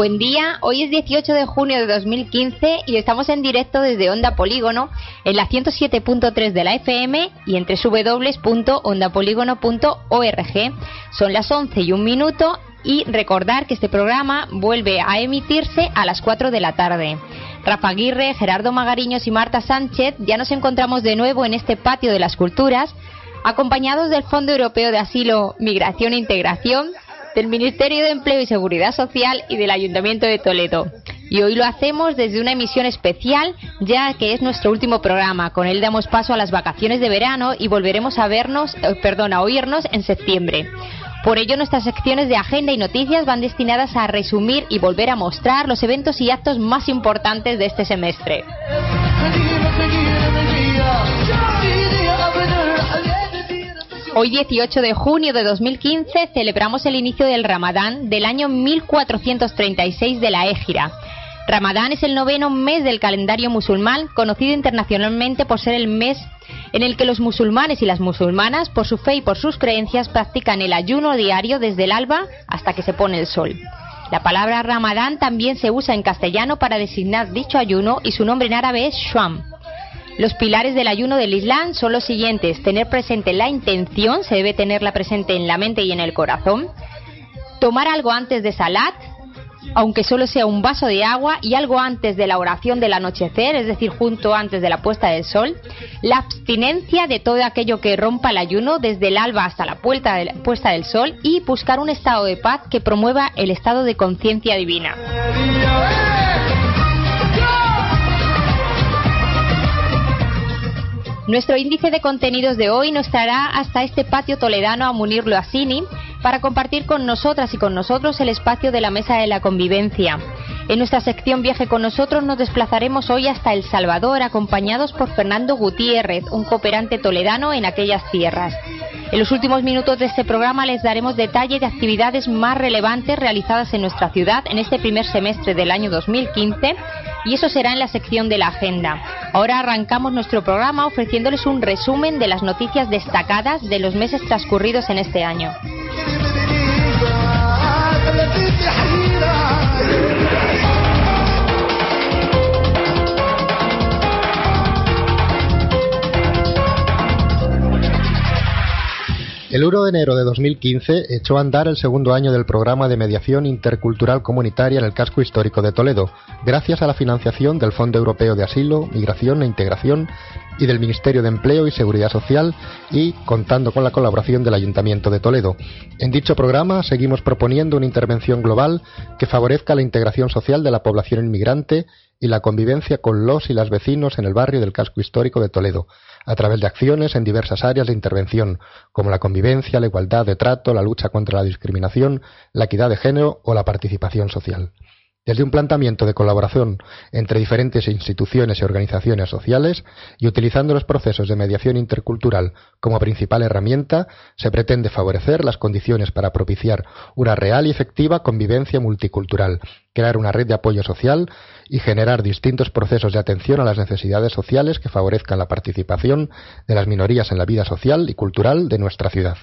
Buen día, hoy es 18 de junio de 2015 y estamos en directo desde Onda Polígono en la 107.3 de la FM y entre www.ondapolígono.org. Son las 11 y un minuto y recordar que este programa vuelve a emitirse a las 4 de la tarde. Rafa Aguirre, Gerardo Magariños y Marta Sánchez ya nos encontramos de nuevo en este patio de las culturas, acompañados del Fondo Europeo de Asilo, Migración e Integración, del Ministerio de Empleo y Seguridad Social y del Ayuntamiento de Toledo. Y hoy lo hacemos desde una emisión especial, ya que es nuestro último programa. Con él damos paso a las vacaciones de verano y volveremos a vernos, eh, perdón, a oírnos en septiembre. Por ello, nuestras secciones de agenda y noticias van destinadas a resumir y volver a mostrar los eventos y actos más importantes de este semestre. Hoy 18 de junio de 2015 celebramos el inicio del Ramadán del año 1436 de la Égira. Ramadán es el noveno mes del calendario musulmán, conocido internacionalmente por ser el mes en el que los musulmanes y las musulmanas, por su fe y por sus creencias, practican el ayuno diario desde el alba hasta que se pone el sol. La palabra Ramadán también se usa en castellano para designar dicho ayuno y su nombre en árabe es Shwam. Los pilares del ayuno del Islam son los siguientes. Tener presente la intención, se debe tenerla presente en la mente y en el corazón. Tomar algo antes de salat, aunque solo sea un vaso de agua, y algo antes de la oración del anochecer, es decir, junto antes de la puesta del sol. La abstinencia de todo aquello que rompa el ayuno, desde el alba hasta la puesta del sol, y buscar un estado de paz que promueva el estado de conciencia divina. Nuestro índice de contenidos de hoy nos traerá hasta este patio toledano a Munir Loasini para compartir con nosotras y con nosotros el espacio de la Mesa de la Convivencia. En nuestra sección Viaje con nosotros nos desplazaremos hoy hasta El Salvador acompañados por Fernando Gutiérrez, un cooperante toledano en aquellas tierras. En los últimos minutos de este programa les daremos detalle de actividades más relevantes realizadas en nuestra ciudad en este primer semestre del año 2015 y eso será en la sección de la agenda. Ahora arrancamos nuestro programa ofreciéndoles un resumen de las noticias destacadas de los meses transcurridos en este año. El 1 de enero de 2015 echó a andar el segundo año del programa de mediación intercultural comunitaria en el casco histórico de Toledo, gracias a la financiación del Fondo Europeo de Asilo, Migración e Integración y del Ministerio de Empleo y Seguridad Social y contando con la colaboración del Ayuntamiento de Toledo. En dicho programa seguimos proponiendo una intervención global que favorezca la integración social de la población inmigrante y la convivencia con los y las vecinos en el barrio del casco histórico de Toledo a través de acciones en diversas áreas de intervención, como la convivencia, la igualdad de trato, la lucha contra la discriminación, la equidad de género o la participación social. Desde un planteamiento de colaboración entre diferentes instituciones y organizaciones sociales y utilizando los procesos de mediación intercultural como principal herramienta, se pretende favorecer las condiciones para propiciar una real y efectiva convivencia multicultural, crear una red de apoyo social y generar distintos procesos de atención a las necesidades sociales que favorezcan la participación de las minorías en la vida social y cultural de nuestra ciudad.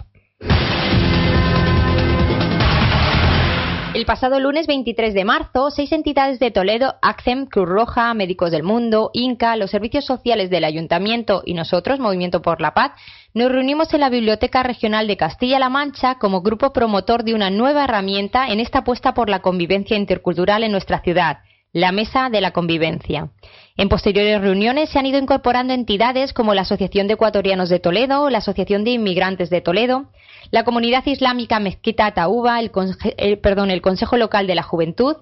El pasado lunes 23 de marzo, seis entidades de Toledo, ACCEM, Cruz Roja, Médicos del Mundo, INCA, los servicios sociales del Ayuntamiento y nosotros, Movimiento por la Paz, nos reunimos en la Biblioteca Regional de Castilla-La Mancha como grupo promotor de una nueva herramienta en esta apuesta por la convivencia intercultural en nuestra ciudad, la Mesa de la Convivencia. En posteriores reuniones se han ido incorporando entidades como la Asociación de Ecuatorianos de Toledo, la Asociación de Inmigrantes de Toledo, la Comunidad Islámica Mezquita Taúba, el, perdón, el Consejo Local de la Juventud,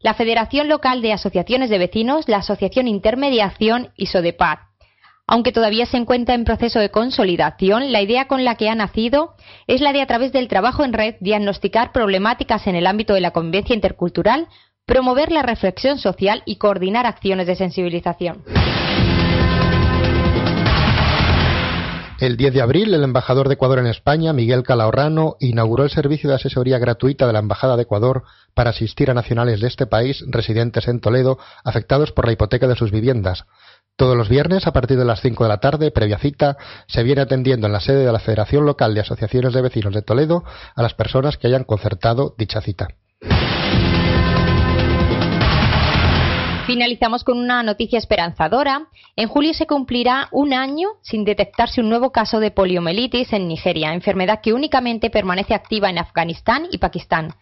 la Federación Local de Asociaciones de Vecinos, la Asociación Intermediación y Sodepaz. Aunque todavía se encuentra en proceso de consolidación, la idea con la que ha nacido es la de, a través del trabajo en red, diagnosticar problemáticas en el ámbito de la convivencia intercultural, promover la reflexión social y coordinar acciones de sensibilización. El 10 de abril, el embajador de Ecuador en España, Miguel Calahorrano, inauguró el servicio de asesoría gratuita de la Embajada de Ecuador para asistir a nacionales de este país residentes en Toledo afectados por la hipoteca de sus viviendas. Todos los viernes, a partir de las 5 de la tarde, previa cita, se viene atendiendo en la sede de la Federación Local de Asociaciones de Vecinos de Toledo a las personas que hayan concertado dicha cita. Finalizamos con una noticia esperanzadora. En julio se cumplirá un año sin detectarse un nuevo caso de poliomielitis en Nigeria, enfermedad que únicamente permanece activa en Afganistán y Pakistán.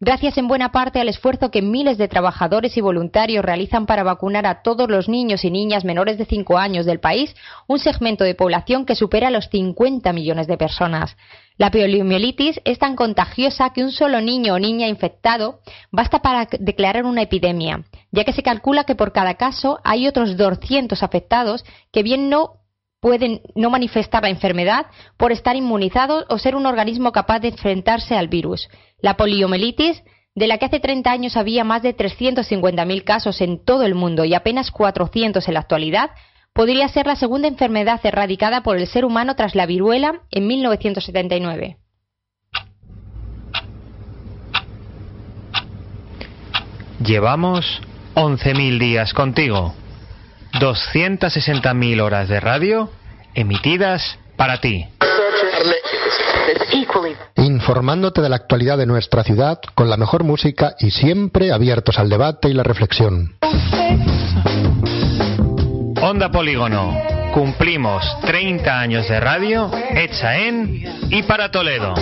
Gracias en buena parte al esfuerzo que miles de trabajadores y voluntarios realizan para vacunar a todos los niños y niñas menores de 5 años del país, un segmento de población que supera los 50 millones de personas. La poliomielitis es tan contagiosa que un solo niño o niña infectado basta para declarar una epidemia, ya que se calcula que por cada caso hay otros 200 afectados que bien no pueden no manifestar la enfermedad por estar inmunizados o ser un organismo capaz de enfrentarse al virus. La poliomielitis, de la que hace 30 años había más de 350.000 casos en todo el mundo y apenas 400 en la actualidad, podría ser la segunda enfermedad erradicada por el ser humano tras la viruela en 1979. Llevamos 11.000 días contigo. 260.000 horas de radio emitidas para ti. Informándote de la actualidad de nuestra ciudad con la mejor música y siempre abiertos al debate y la reflexión. Onda Polígono. Cumplimos 30 años de radio hecha en y para Toledo.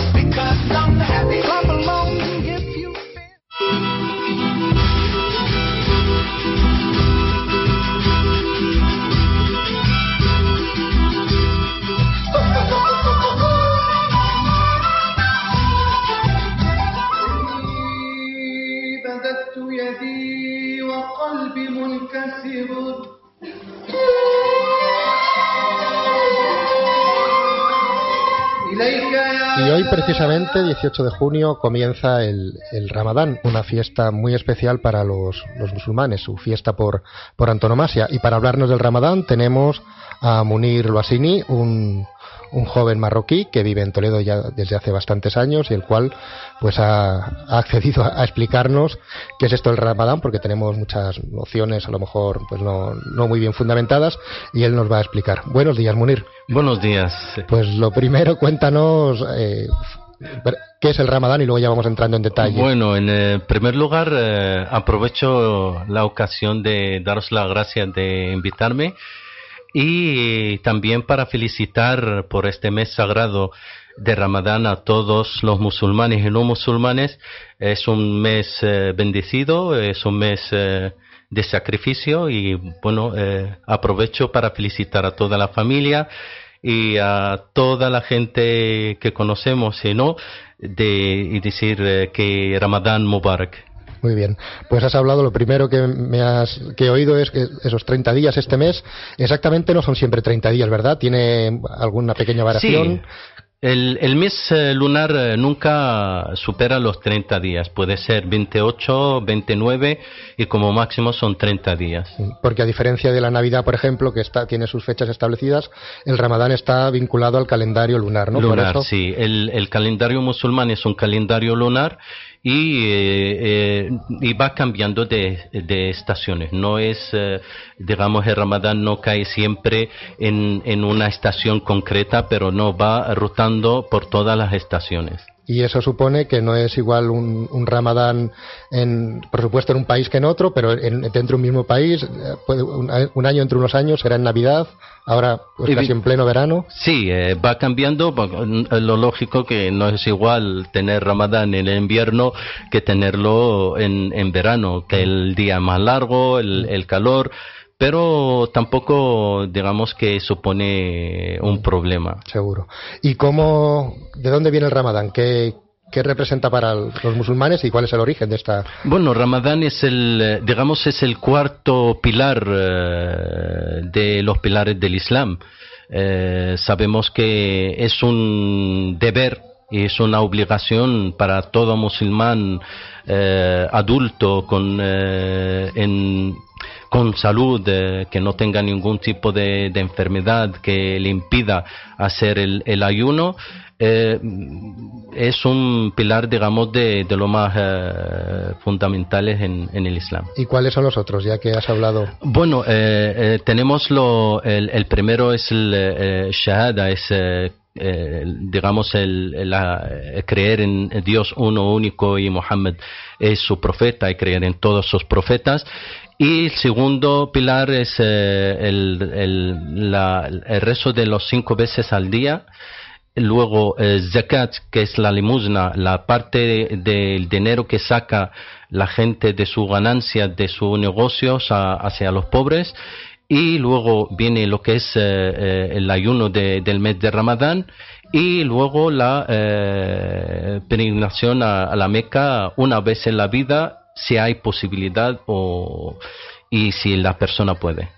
Y hoy precisamente, 18 de junio, comienza el, Ramadán, una fiesta muy especial para los, musulmanes, su fiesta por, por antonomasia. Y para hablarnos del Ramadán tenemos a Munir Loasini, un, un joven marroquí que vive en Toledo ya desde hace bastantes años y el cual pues ha, accedido a, explicarnos qué es esto del Ramadán porque tenemos muchas nociones a lo mejor pues no, no muy bien fundamentadas y él nos va a explicar. Buenos días, Munir. Buenos días. Pues lo primero, cuéntanos eh, ¿Qué es el Ramadán? Y luego ya vamos entrando en detalle. Bueno, en eh, primer lugar, eh, aprovecho la ocasión de daros las gracias de invitarme y también para felicitar por este mes sagrado de Ramadán a todos los musulmanes y no musulmanes. Es un mes eh, bendecido, es un mes eh, de sacrificio y bueno, eh, aprovecho para felicitar a toda la familia y a toda la gente que conocemos y no, de, y decir que Ramadán Mubarak. Muy bien. Pues has hablado, lo primero que me has que he oído es que esos 30 días este mes exactamente no son siempre 30 días, ¿verdad? Tiene alguna pequeña variación. El, el, mes eh, lunar eh, nunca supera los 30 días. Puede ser 28, 29 y como máximo son 30 días. Porque a diferencia de la Navidad, por ejemplo, que está, tiene sus fechas establecidas, el Ramadán está vinculado al calendario lunar, ¿no? Lunar, sí. El, el calendario musulmán es un calendario lunar y, eh, eh, y va cambiando de, de, estaciones. No es, eh, digamos, el Ramadán no cae siempre en, en una estación concreta, pero no va rotando por todas las estaciones. Y eso supone que no es igual un, un ramadán, en, por supuesto, en un país que en otro, pero en, dentro de un mismo país, puede, un, un, año entre unos años será en Navidad, ahora pues casi en pleno verano. Sí, eh, va cambiando. Lo lógico que no es igual tener Ramadán en el invierno que tenerlo en, en verano, que el día más largo, el, el calor pero tampoco digamos que supone un problema. Seguro. ¿Y cómo, de dónde viene el Ramadán? ¿Qué, ¿Qué representa para los musulmanes y cuál es el origen de esta? Bueno, Ramadán es el, digamos, es el cuarto pilar eh, de los pilares del Islam. Eh, sabemos que es un deber y es una obligación para todo musulmán eh, adulto con, en, con salud, que no tenga ningún tipo de, enfermedad que le impida hacer el, el ayuno, eh, es un pilar, digamos, de, de lo más eh, fundamentales en, en, el Islam. ¿Y cuáles son los otros, ya que has hablado? Bueno, eh, eh tenemos lo, el, el, primero es el eh, Shahada, es eh, digamos, el, la, creer en Dios uno único y Mohammed es su profeta y creer en todos sus profetas. Y el segundo pilar es eh, el, el, rezo de los cinco veces al día. Luego, eh, zakat, que es la limosna, la parte del dinero que saca la gente de su ganancia, de sus negocios hacia los pobres. Y luego viene lo que es eh, el ayuno del mes de Ramadán y luego la peregrinación a, la Meca una vez en la vida si hay posibilidad o, y si la persona puede.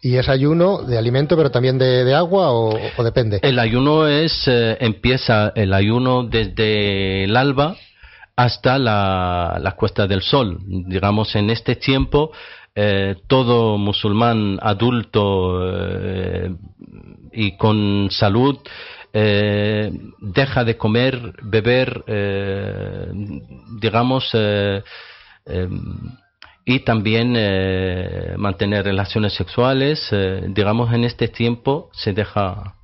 ¿Y es ayuno de alimento pero también de, agua o, depende? El ayuno es, eh, empieza el ayuno desde el alba hasta la, la cuesta del sol. Digamos, en este tiempo eh, todo musulmán adulto eh, y con salud deja de comer, beber, digamos, Em, y también eh, mantener relaciones sexuales. Eh, digamos, en este tiempo se deja,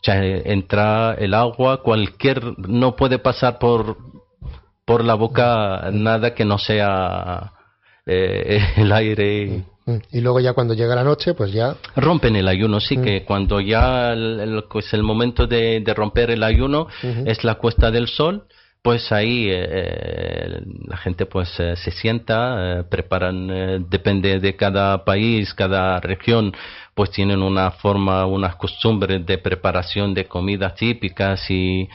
entra el agua, cualquier, no puede pasar por, por la boca nada que no sea eh, el aire. Y luego ya cuando llega la noche, pues ya... Rompen el ayuno, sí, que cuando ya el, pues el momento de, romper el ayuno es la cuesta del sol pues ahí eh, eh, la gente pues eh, se sienta, preparan, depende de cada país, cada región, pues tienen una forma, unas costumbres de preparación de comidas típicas y,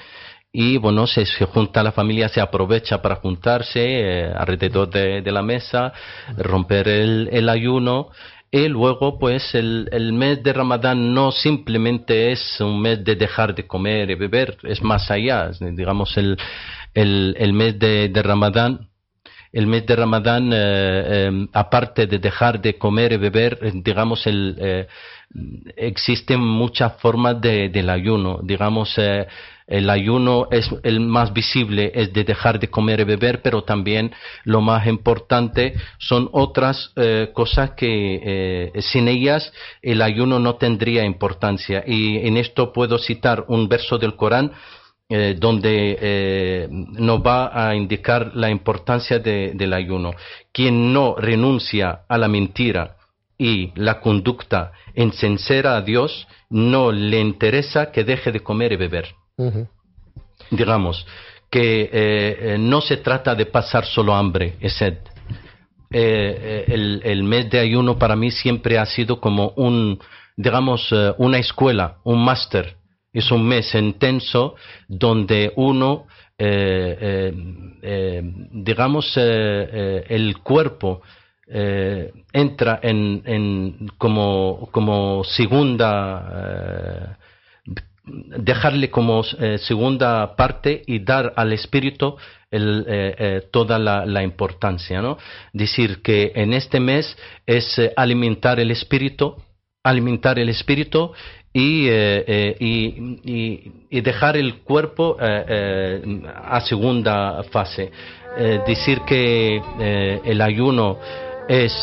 y bueno, se, junta la familia, se aprovecha para juntarse alrededor de, la mesa, romper el, ayuno. Y luego, pues, el, mes de Ramadán no simplemente es un mes de dejar de comer y beber, es más allá. Digamos, el, el, el mes de, de, Ramadán, el mes de Ramadán, eh, em, aparte de dejar de comer y beber, eh, digamos, el, eh, existen muchas formas de, del ayuno. Digamos, el ayuno es el más visible, es de dejar de comer y beber, pero también lo más importante son otras cosas que sin ellas el ayuno no tendría importancia. Y en esto puedo citar un verso del Corán eh, donde eh, nos va a indicar la importancia del ayuno. Quien no renuncia a la mentira y la conducta en sincera a Dios, no le interesa que deje de comer y beber. Digamos que eh, no se trata de pasar solo hambre es sed. El, el, mes de ayuno para mí siempre ha sido como un, digamos, una escuela, un máster es un mes intenso donde uno, eh, eh, eh, digamos, el cuerpo entra en, como, como segunda, dejarle como segunda parte y dar al espíritu toda la, importancia, ¿no? Decir que en este mes es alimentar el espíritu, alimentar el espíritu y, eh, eh, y, y, dejar el cuerpo eh, a segunda fase. decir que el ayuno es,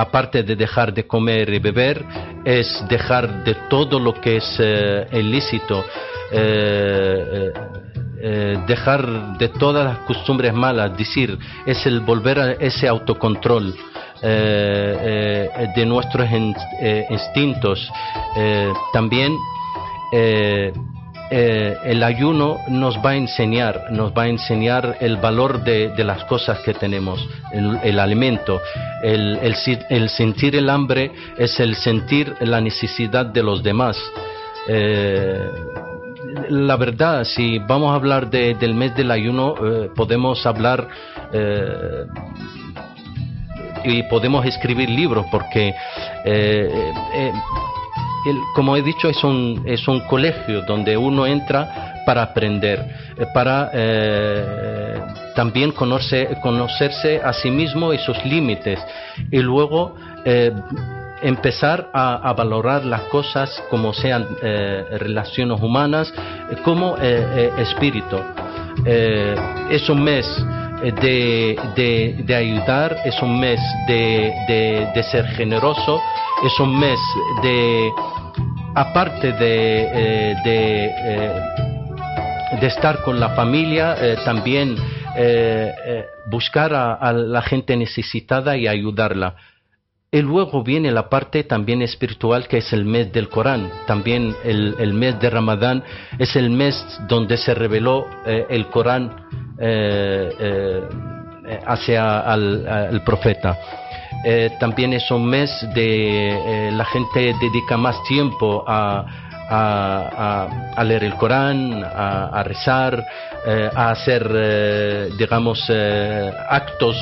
aparte de dejar de comer y beber, es dejar de todo lo que es ilícito. dejar de todas las costumbres malas, decir, es el volver a ese autocontrol, eh, eh, de nuestros eh, instintos. también el ayuno nos va a enseñar, nos va a enseñar el valor de, las cosas que tenemos, el, alimento, el, sentir el hambre es el sentir la necesidad de los demás. la verdad, si vamos a hablar del mes del ayuno, podemos hablar y podemos escribir libros porque, eh, eh, como he dicho, es un, es un colegio donde uno entra para aprender, eh, para también conocer, conocerse a sí mismo y sus límites y luego empezar a, valorar las cosas como sean relaciones humanas, como espíritu. es un mes de, de, ayudar, es un mes de, de, ser generoso, es un mes de, aparte de, eh, de, eh, de estar con la familia, eh, también buscar a, la gente necesitada y ayudarla. Y luego viene la parte también espiritual que es el mes del Corán. También el, mes de Ramadán es el mes donde se reveló el Corán hacia el profeta. Eh, también es un mes de eh, la gente dedica más tiempo a, a, leer el Corán, a, rezar, eh, a hacer, digamos, actos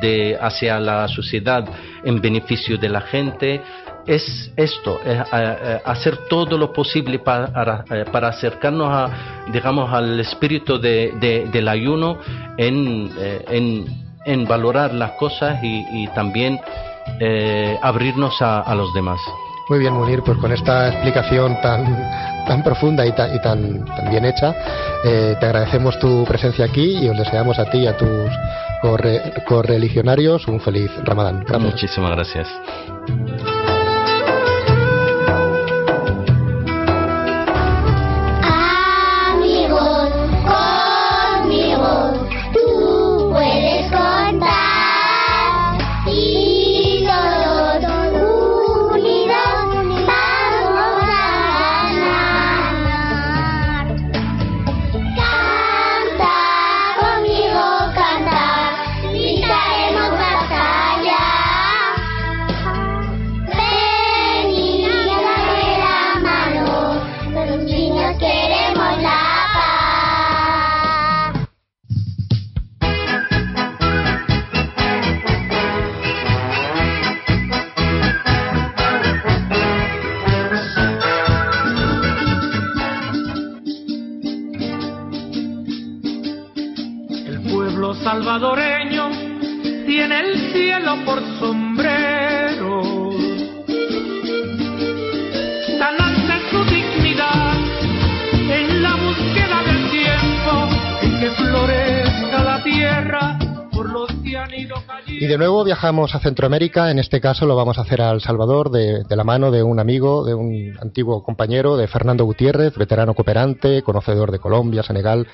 de, hacia la sociedad en beneficio de la gente. Es esto, hacer todo lo posible para, acercarnos a, digamos, al espíritu de, del ayuno en, valorar las cosas y, también eh, abrirnos a, los demás. Muy bien, Munir, pues con esta explicación tan, tan profunda y tan, y tan, bien hecha, eh, te agradecemos tu presencia aquí y os deseamos a ti y a tus correligionarios un feliz Ramadán. Muchísimas gracias. Viajamos a Centroamérica, en este caso lo vamos a hacer a El Salvador de, de la mano de un amigo, de un antiguo compañero, de Fernando Gutiérrez, veterano cooperante, conocedor de Colombia, Senegal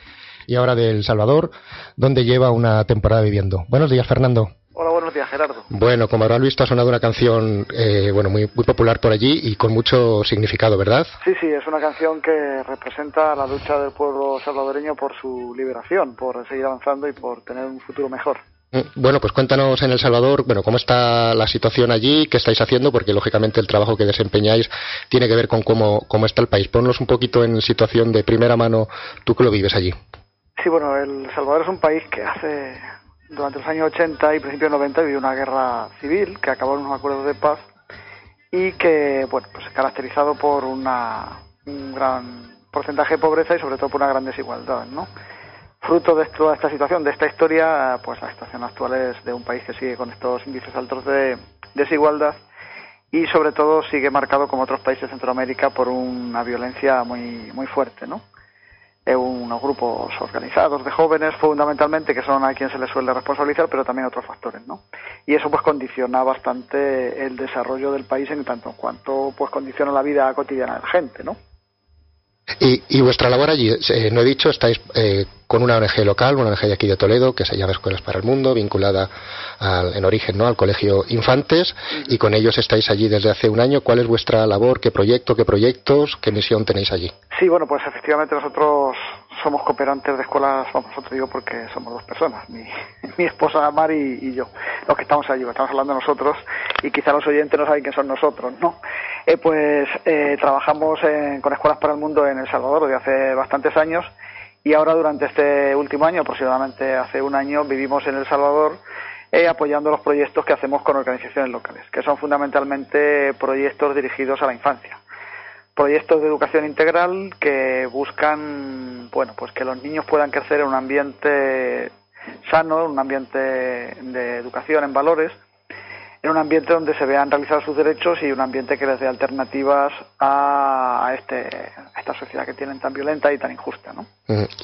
y ahora de El Salvador, donde lleva una temporada viviendo. Buenos días, Fernando. Hola, buenos días, Gerardo. Bueno, como habrán visto, ha sonado una canción eh, bueno, muy, muy popular por allí y con mucho significado, ¿verdad? Sí, sí, es una canción que representa la lucha del pueblo salvadoreño por su liberación, por seguir avanzando y por tener un futuro mejor. Mm, bueno, pues cuéntanos en El Salvador, bueno, cómo está la situación allí, qué estáis haciendo, porque lógicamente el trabajo que desempeñáis tiene que ver con cómo, cómo está el país. Ponnos un poquito en situación de primera mano, tú que lo vives allí. Sí, bueno, El Salvador es un país que hace, durante los años 80 y principios de 90 vivió una guerra civil que acabó en unos acuerdos de paz y que, bueno, pues caracterizado por una, un gran porcentaje de pobreza y sobre todo por una gran desigualdad, ¿no? Fruto de toda esta situación, de esta historia, pues la situación actual es de un país que sigue con estos índices altos de desigualdad y sobre todo sigue marcado como otros países de Centroamérica por una violencia muy muy fuerte, ¿no? unos grupos organizados de jóvenes fundamentalmente que son a quien se les suele responsabilizar pero también otros factores no y eso pues condiciona bastante el desarrollo del país en tanto en cuanto pues condiciona la vida cotidiana de la gente no y, vuestra labor allí, eh, no he dicho, estáis eh, con una ONG local, una ONG de aquí de Toledo, que se llama Escuelas para el Mundo, vinculada en origen ¿no? al Colegio Infantes, y con ellos estáis allí desde hace un año. ¿Cuál es vuestra labor? ¿Qué proyecto, qué proyectos, qué misión tenéis allí? Sí, bueno, pues efectivamente nosotros somos cooperantes de escuelas, vamos, nosotros digo porque somos dos personas, mi, esposa Mari y, yo, los que estamos allí, estamos hablando nosotros y quizá los oyentes no saben quién son nosotros, ¿no? Eh, pues eh, trabajamos con Escuelas para el Mundo en El Salvador desde hace bastantes años y ahora durante este último año, aproximadamente hace un año, vivimos en El Salvador eh, apoyando los proyectos que hacemos con organizaciones locales, que son fundamentalmente proyectos dirigidos a la infancia. Proyectos de educación integral que buscan, bueno, pues que los niños puedan crecer en un ambiente sano, en un ambiente de educación en valores, en un ambiente donde se vean realizados sus derechos y un ambiente que les dé alternativas a, este, esta sociedad que tienen tan violenta y tan injusta. ¿no?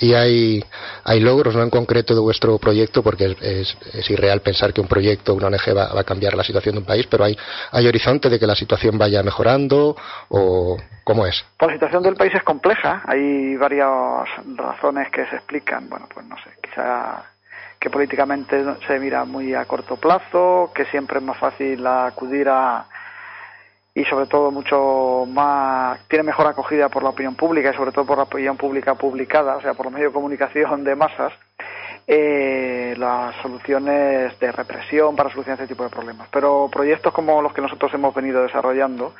Y hay, hay logros ¿no? en concreto de vuestro proyecto, porque es, es, irreal pensar que un proyecto, una ONG va, a cambiar la situación de un país, pero hay, hay horizonte de que la situación vaya mejorando o cómo es. Pues la situación del país es compleja, hay varias razones que se explican. Bueno, pues no sé, quizá que políticamente se mira muy a corto plazo, que siempre es más fácil acudir a y sobre todo mucho más tiene mejor acogida por la opinión pública y sobre todo por la opinión pública publicada, o sea, por los medios de comunicación de masas, eh, las soluciones de represión para solucionar este tipo de problemas. Pero proyectos como los que nosotros hemos venido desarrollando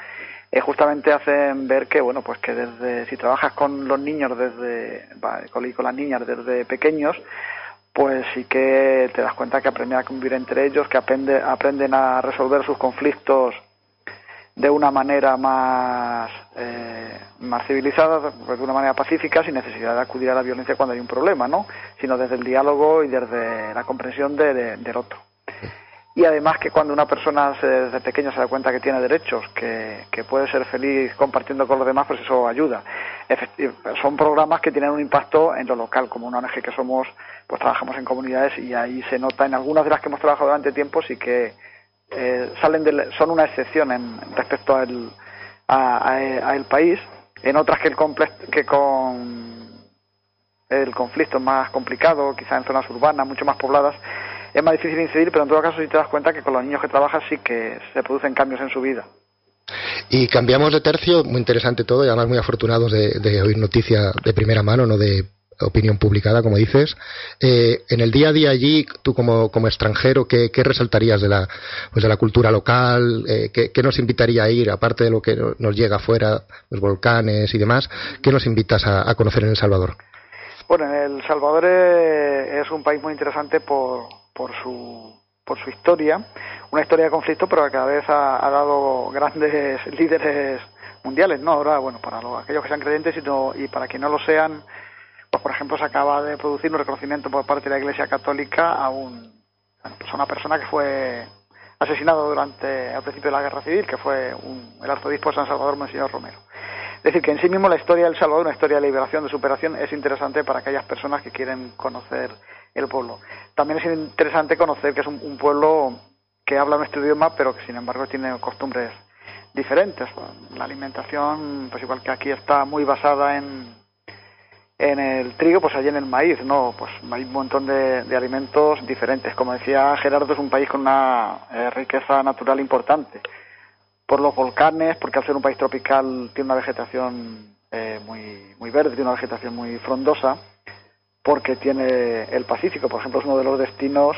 eh, justamente hacen ver que, bueno, pues que desde si trabajas con los niños desde con, las niñas desde pequeños, pues sí que te das cuenta que aprenden a convivir entre ellos, que aprende, aprenden a resolver sus conflictos de una manera más, eh, más civilizada, pues de una manera pacífica, sin necesidad de acudir a la violencia cuando hay un problema, ¿no? Sino desde el diálogo y desde la comprensión de, del otro. Y además que cuando una persona desde pequeño se da cuenta que tiene derechos, que, que puede ser feliz compartiendo con los demás, pues eso ayuda. son programas que tienen un impacto en lo local, como una ONG que somos, pues trabajamos en comunidades y ahí se nota en algunas de las que hemos trabajado durante tiempo sí que eh, salen son una excepción en, respecto al a, el país, en otras que el, que con el conflicto es más complicado, quizás en zonas urbanas, mucho más pobladas, es más difícil incidir, pero en todo caso si te das cuenta que con los niños que trabajas sí que se producen cambios en su vida. Y cambiamos de tercio, muy interesante todo, y además muy afortunados de, de oír noticias de primera mano, no de opinión publicada, como dices. Eh, en el día a día allí, tú como, como extranjero, ¿qué, ¿qué, resaltarías de la, pues de la cultura local? Eh, ¿qué, ¿qué, nos invitaría a ir, aparte de lo que nos llega afuera, los volcanes y demás? ¿Qué nos invitas a, a conocer en El Salvador? Bueno, El Salvador es un país muy interesante por, por, su, por su historia, una historia de conflicto, pero que cada vez ha, dado grandes líderes mundiales, ¿no? Ahora, bueno, para los, aquellos que sean creyentes y, y para quienes no lo sean, pues, por ejemplo, se acaba de producir un reconocimiento por parte de la Iglesia Católica a, un, pues, una persona que fue asesinado durante al principio de la Guerra Civil, que fue el arzobispo de San Salvador, Monseñor Romero. Es decir, que en sí mismo la historia del Salvador, una historia de liberación, de superación, es interesante para aquellas personas que quieren conocer el pueblo. También es interesante conocer que es un, pueblo que habla nuestro idioma, pero que sin embargo tiene costumbres diferentes. La alimentación, pues igual que aquí está muy basada en, en el trigo, pues allí en el maíz, ¿no? Pues hay un montón de, alimentos diferentes. Como decía Gerardo, es un país con una eh, riqueza natural importante. Por los volcanes, porque al ser un país tropical tiene una vegetación eh, muy, muy verde, tiene una vegetación muy frondosa, porque tiene el Pacífico, por ejemplo, es uno de los destinos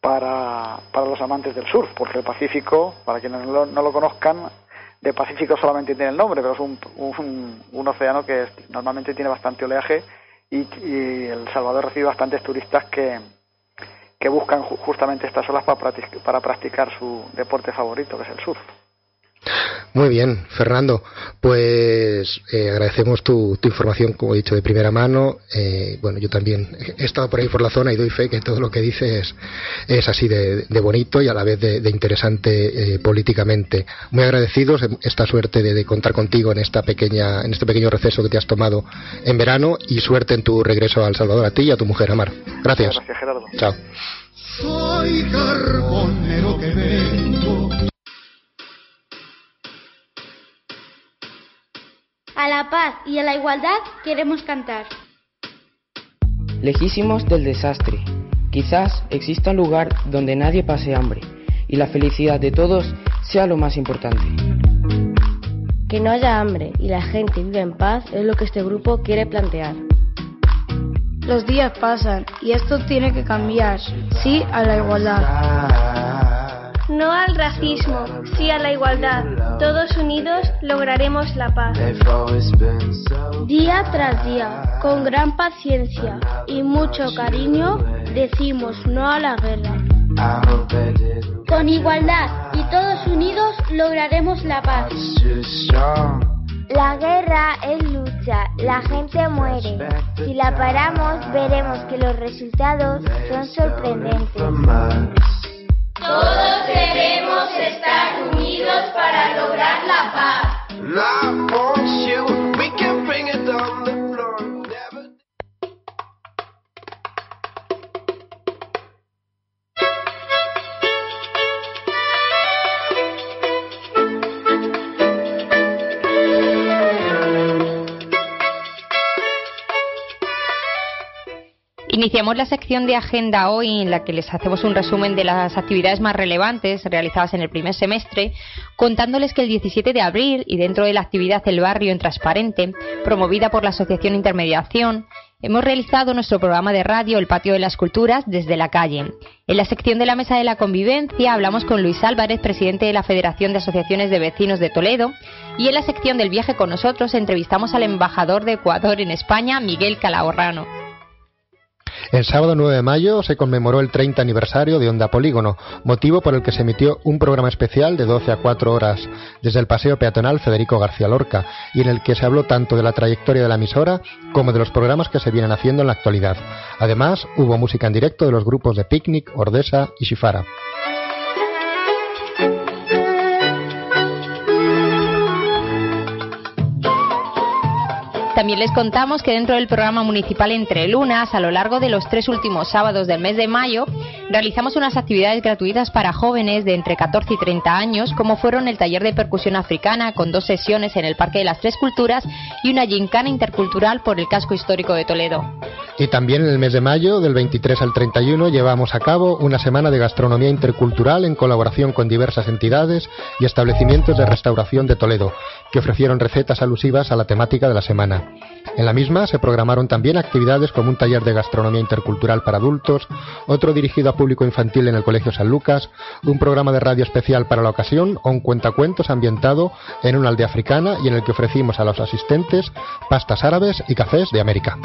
para, para los amantes del surf, porque el Pacífico, para quienes no lo conozcan, de Pacífico solamente tiene el nombre, pero es un, un, océano que normalmente tiene bastante oleaje y, El Salvador recibe bastantes turistas que, que buscan justamente estas olas para para practicar su deporte favorito, que es el surf. Muy bien, Fernando. Pues eh, agradecemos tu, información, como he dicho, de primera mano. Eh, bueno, yo también he estado por ahí por la zona y doy fe que todo lo que dices es, así de, bonito y a la vez de, interesante eh, políticamente. Muy agradecidos esta suerte de, contar contigo en esta pequeña, en este pequeño receso que te has tomado en verano y suerte en tu regreso a El Salvador a ti y a tu mujer Amar. Gracias. Gracias, Gerardo. Chao. Soy carbonero que A la paz y a la igualdad queremos cantar. Lejísimos del desastre, quizás exista un lugar donde nadie pase hambre y la felicidad de todos sea lo más importante. Que no haya hambre y la gente viva en paz es lo que este grupo quiere plantear. Los días pasan y esto tiene que cambiar. Sí a la igualdad. No al racismo, sí a la igualdad. Todos unidos lograremos la paz. Día tras día, con gran paciencia y mucho cariño, decimos no a la guerra. Con igualdad y todos unidos lograremos la paz. La guerra es lucha, la gente muere. Si la paramos, veremos que los resultados son sorprendentes. Todos debemos estar unidos para lograr la paz. Iniciamos la sección de agenda hoy en la que les hacemos un resumen de las actividades más relevantes realizadas en el primer semestre, contándoles que el 17 de abril y dentro de la actividad El Barrio en Transparente, promovida por la Asociación Intermediación, Hemos realizado nuestro programa de radio El Patio de las Culturas desde la calle. En la sección de la Mesa de la Convivencia hablamos con Luis Álvarez, presidente de la Federación de Asociaciones de Vecinos de Toledo, y en la sección del viaje con nosotros entrevistamos al embajador de Ecuador en España, Miguel Calahorrano. El sábado 9 de mayo se conmemoró el 30 aniversario de Onda Polígono, motivo por el que se emitió un programa especial de 12 a 4 horas desde el Paseo Peatonal Federico García Lorca y en el que se habló tanto de la trayectoria de la emisora como de los programas que se vienen haciendo en la actualidad. Además, hubo música en directo de los grupos de Picnic, Ordesa y Shifara. También les contamos que dentro del programa municipal Entre Lunas, a lo largo de los tres últimos sábados del mes de mayo, realizamos unas actividades gratuitas para jóvenes de entre 14 y 30 años, como fueron el taller de percusión africana con dos sesiones en el Parque de las Tres Culturas y una gincana intercultural por el casco histórico de Toledo. Y también en el mes de mayo, del 23 al 31, llevamos a cabo una semana de gastronomía intercultural en colaboración con diversas entidades y establecimientos de restauración de Toledo, que ofrecieron recetas alusivas a la temática de la semana. En la misma se programaron también actividades como un taller de gastronomía intercultural para adultos, otro dirigido a público infantil en el Colegio San Lucas, un programa de radio especial para la ocasión o un cuentacuentos ambientado en una aldea africana y en el que ofrecimos a los asistentes pastas árabes y cafés de América.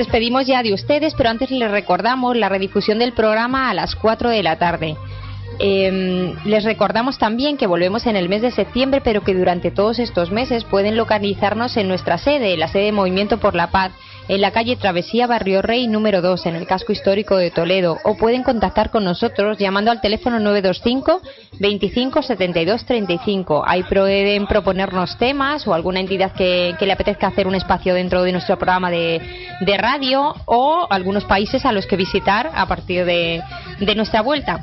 Despedimos ya de ustedes, pero antes les recordamos la redifusión del programa a las 4 de la tarde. Em, les recordamos también que volvemos en el mes de septiembre, pero que durante todos estos meses pueden localizarnos en nuestra sede, la sede de Movimiento por la Paz, en la calle Travesía Barrio Rey número 2, en el casco histórico de Toledo, o pueden contactar con nosotros llamando al teléfono 925 25 72 35. Ahí pueden proponernos temas o alguna entidad que, le apetezca hacer un espacio dentro de nuestro programa de, radio o algunos países a los que visitar a partir de, de nuestra vuelta.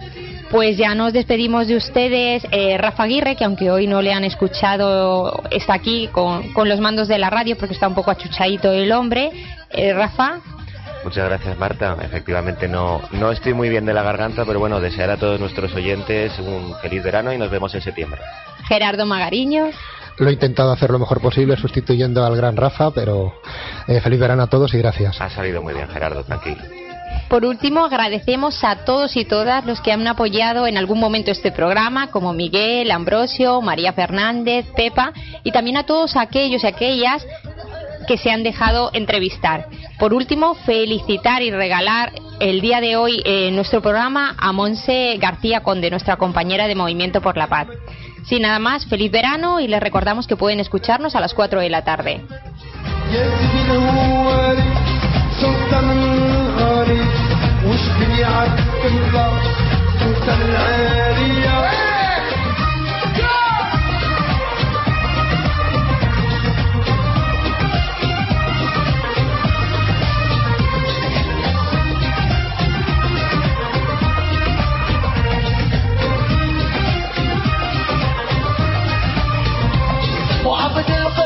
Pues ya nos despedimos de ustedes. Eh, Rafa Aguirre, que aunque hoy no le han escuchado, está aquí con, los mandos de la radio porque está un poco achuchadito el hombre. Eh, Rafa. Muchas gracias Marta. Efectivamente no, no estoy muy bien de la garganta, pero bueno, desear a todos nuestros oyentes un feliz verano y nos vemos en septiembre. Gerardo Magariños. Lo he intentado hacer lo mejor posible sustituyendo al gran Rafa, pero eh, feliz verano a todos y gracias. Ha salido muy bien Gerardo, tranquilo. Por último, agradecemos a todos y todas los que han apoyado en algún momento este programa, como Miguel, Ambrosio, María Fernández, Pepa, y también a todos aquellos y aquellas que se han dejado entrevistar. Por último, felicitar y regalar el día de hoy en nuestro programa a Monse García Conde, nuestra compañera de Movimiento por la Paz. Sin nada más, feliz verano y les recordamos que pueden escucharnos a las 4 de la tarde. وعبد القدر